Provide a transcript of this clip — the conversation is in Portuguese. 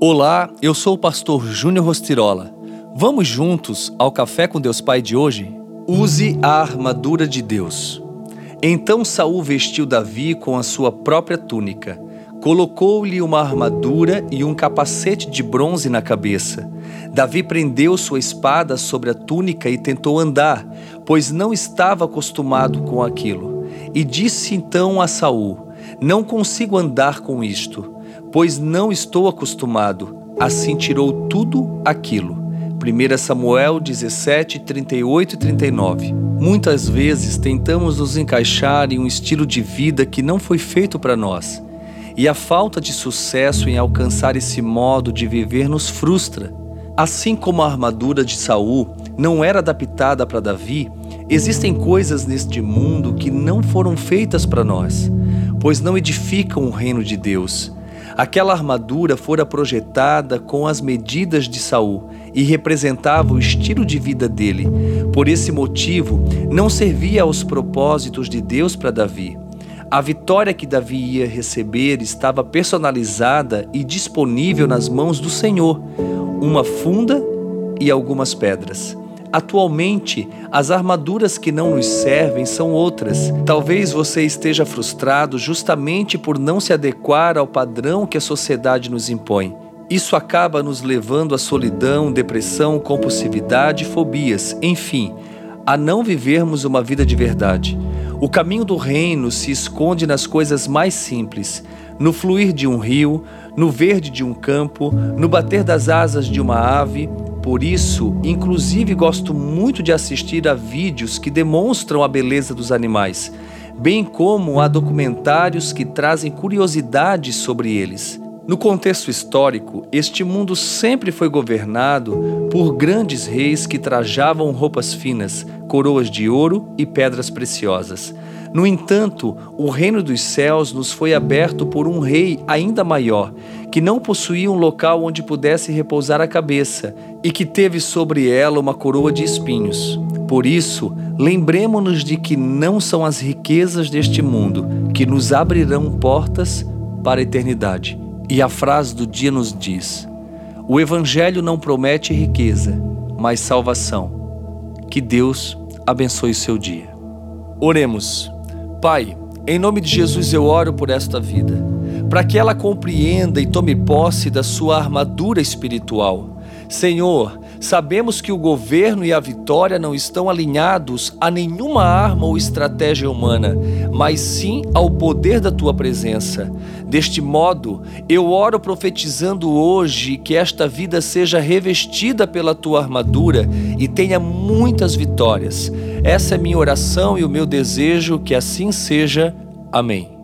Olá, eu sou o pastor Júnior Rostirola. Vamos juntos ao Café com Deus Pai de hoje? Use a armadura de Deus. Então Saul vestiu Davi com a sua própria túnica, colocou-lhe uma armadura e um capacete de bronze na cabeça. Davi prendeu sua espada sobre a túnica e tentou andar, pois não estava acostumado com aquilo. E disse então a Saul: Não consigo andar com isto pois não estou acostumado. Assim tirou tudo aquilo. 1 Samuel 17, 38 e 39. Muitas vezes tentamos nos encaixar em um estilo de vida que não foi feito para nós. E a falta de sucesso em alcançar esse modo de viver nos frustra. Assim como a armadura de Saul não era adaptada para Davi, existem coisas neste mundo que não foram feitas para nós, pois não edificam o reino de Deus Aquela armadura fora projetada com as medidas de Saul e representava o estilo de vida dele. Por esse motivo, não servia aos propósitos de Deus para Davi. A vitória que Davi ia receber estava personalizada e disponível nas mãos do Senhor, uma funda e algumas pedras. Atualmente, as armaduras que não nos servem são outras. Talvez você esteja frustrado justamente por não se adequar ao padrão que a sociedade nos impõe. Isso acaba nos levando à solidão, depressão, compulsividade fobias, enfim, a não vivermos uma vida de verdade. O caminho do reino se esconde nas coisas mais simples, no fluir de um rio, no verde de um campo, no bater das asas de uma ave, por isso, inclusive, gosto muito de assistir a vídeos que demonstram a beleza dos animais, bem como a documentários que trazem curiosidades sobre eles. No contexto histórico, este mundo sempre foi governado por grandes reis que trajavam roupas finas, coroas de ouro e pedras preciosas. No entanto, o reino dos céus nos foi aberto por um rei ainda maior, que não possuía um local onde pudesse repousar a cabeça e que teve sobre ela uma coroa de espinhos. Por isso, lembremos-nos de que não são as riquezas deste mundo que nos abrirão portas para a eternidade. E a frase do dia nos diz: O Evangelho não promete riqueza, mas salvação. Que Deus abençoe o seu dia. Oremos. Pai, em nome de Jesus eu oro por esta vida, para que ela compreenda e tome posse da sua armadura espiritual. Senhor, sabemos que o governo e a vitória não estão alinhados a nenhuma arma ou estratégia humana, mas sim ao poder da tua presença. Deste modo, eu oro profetizando hoje que esta vida seja revestida pela tua armadura e tenha muitas vitórias essa é minha oração e o meu desejo que assim seja. Amém.